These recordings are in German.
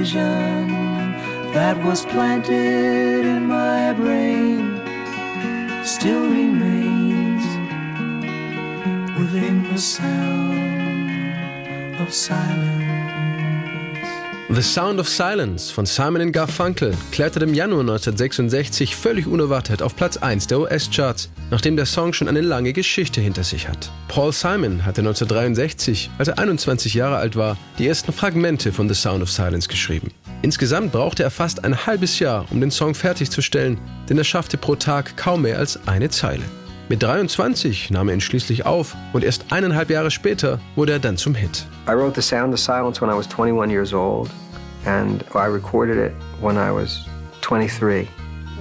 vision that was planted in my brain still remains within the sound of silence. The Sound of Silence von Simon Garfunkel kletterte im Januar 1966 völlig unerwartet auf Platz 1 der US-Charts, nachdem der Song schon eine lange Geschichte hinter sich hat. Paul Simon hatte 1963, als er 21 Jahre alt war, die ersten Fragmente von The Sound of Silence geschrieben. Insgesamt brauchte er fast ein halbes Jahr, um den Song fertigzustellen, denn er schaffte pro Tag kaum mehr als eine Zeile. Mit 23 nahm er ihn schließlich auf und erst eineinhalb Jahre später wurde er dann zum Hit. I wrote The Sound of Silence when I was 21 years old and I recorded it when I was 23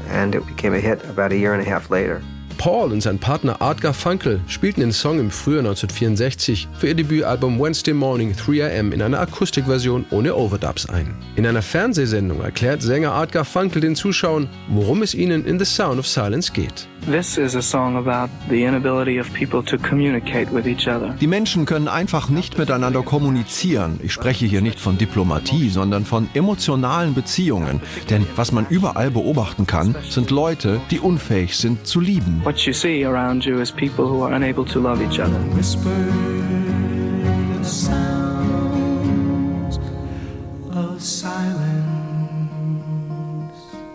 and it became a hit about a year and a half later. Paul und sein Partner Art Garfunkel spielten den Song im Frühjahr 1964 für ihr Debütalbum Wednesday Morning 3am in einer Akustikversion ohne Overdubs ein. In einer Fernsehsendung erklärt Sänger Art Garfunkel den Zuschauern, worum es ihnen in The Sound of Silence geht. Die Menschen können einfach nicht miteinander kommunizieren. Ich spreche hier nicht von Diplomatie, sondern von emotionalen Beziehungen. Denn was man überall beobachten kann, sind Leute, die unfähig sind zu lieben. What you see around you is people who are unable to love each other. Whisper the sounds of silence.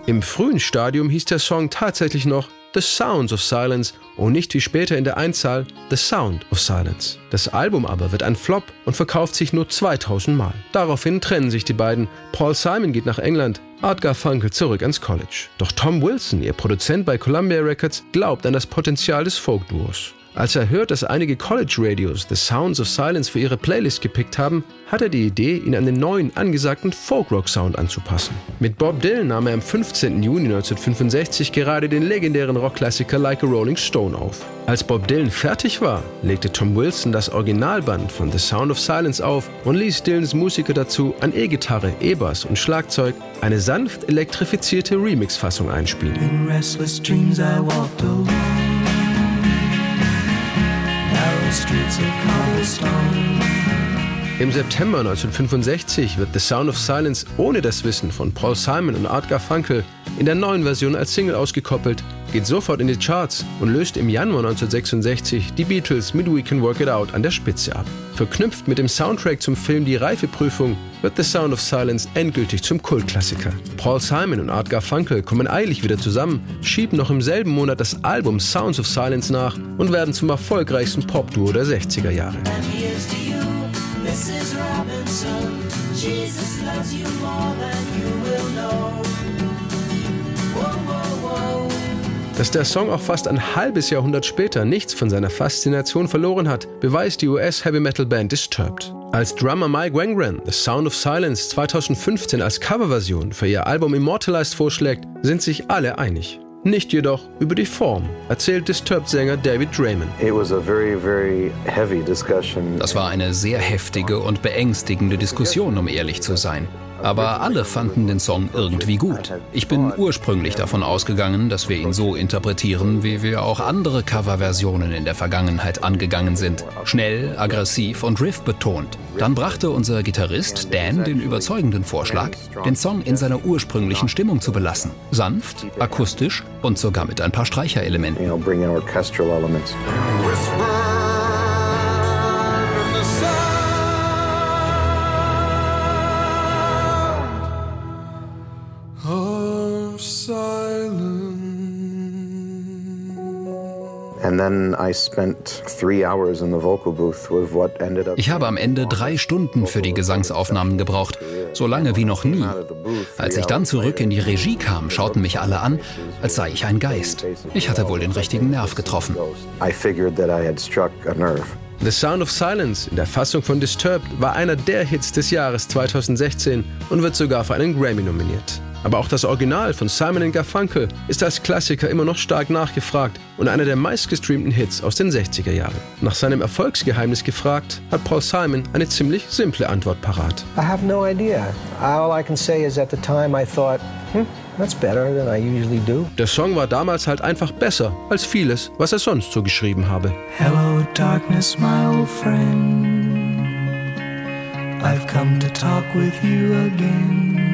Im frühen Stadium hieß der Song tatsächlich noch The Sounds of Silence und nicht wie später in der Einzahl The Sound of Silence. Das Album aber wird ein Flop und verkauft sich nur 2000 Mal. Daraufhin trennen sich die beiden. Paul Simon geht nach England, Art Garfunkel zurück ans College. Doch Tom Wilson, ihr Produzent bei Columbia Records, glaubt an das Potenzial des Folk-Duos. Als er hört, dass einige College-Radios The Sounds of Silence für ihre Playlist gepickt haben, hat er die Idee, ihn an den neuen angesagten Folk-Rock-Sound anzupassen. Mit Bob Dylan nahm er am 15. Juni 1965 gerade den legendären Rockklassiker Like a Rolling Stone auf. Als Bob Dylan fertig war, legte Tom Wilson das Originalband von The Sound of Silence auf und ließ Dylans Musiker dazu an E-Gitarre, E-Bass und Schlagzeug eine sanft elektrifizierte Remix-Fassung einspielen. Im September 1965 wird The Sound of Silence ohne das Wissen von Paul Simon und Art Garfunkel in der neuen Version als Single ausgekoppelt, geht sofort in die Charts und löst im Januar 1966 die Beatles mit We Can Work It Out an der Spitze ab. Verknüpft mit dem Soundtrack zum Film Die Reifeprüfung wird The Sound of Silence endgültig zum Kultklassiker. Paul Simon und Art Garfunkel kommen eilig wieder zusammen, schieben noch im selben Monat das Album Sounds of Silence nach und werden zum erfolgreichsten Popduo der 60er Jahre. Mrs. Robinson. Jesus loves you more than you will know. Dass der Song auch fast ein halbes Jahrhundert später nichts von seiner Faszination verloren hat, beweist die US-Heavy-Metal-Band Disturbed. Als Drummer Mike Wangren The Sound of Silence 2015 als Coverversion für ihr Album Immortalized vorschlägt, sind sich alle einig. Nicht jedoch über die Form, erzählt Disturbed-Sänger David Draymond. It was a very, very heavy discussion. Das war eine sehr heftige und beängstigende Diskussion, um ehrlich zu sein. Aber alle fanden den Song irgendwie gut. Ich bin ursprünglich davon ausgegangen, dass wir ihn so interpretieren, wie wir auch andere Coverversionen in der Vergangenheit angegangen sind. Schnell, aggressiv und riff betont. Dann brachte unser Gitarrist Dan den überzeugenden Vorschlag, den Song in seiner ursprünglichen Stimmung zu belassen. Sanft, akustisch und sogar mit ein paar Streicherelementen. You Ich habe am Ende drei Stunden für die Gesangsaufnahmen gebraucht, so lange wie noch nie. Als ich dann zurück in die Regie kam, schauten mich alle an, als sei ich ein Geist. Ich hatte wohl den richtigen Nerv getroffen. The Sound of Silence in der Fassung von Disturbed war einer der Hits des Jahres 2016 und wird sogar für einen Grammy nominiert. Aber auch das Original von Simon Garfunkel ist als Klassiker immer noch stark nachgefragt und einer der meistgestreamten Hits aus den 60er Jahren. Nach seinem Erfolgsgeheimnis gefragt, hat Paul Simon eine ziemlich simple Antwort parat. I have no idea. All I can say is at the time I thought, hmm, that's better than I usually do. Der Song war damals halt einfach besser als vieles, was er sonst so geschrieben habe. Hello, darkness, my old friend. I've come to talk with you again.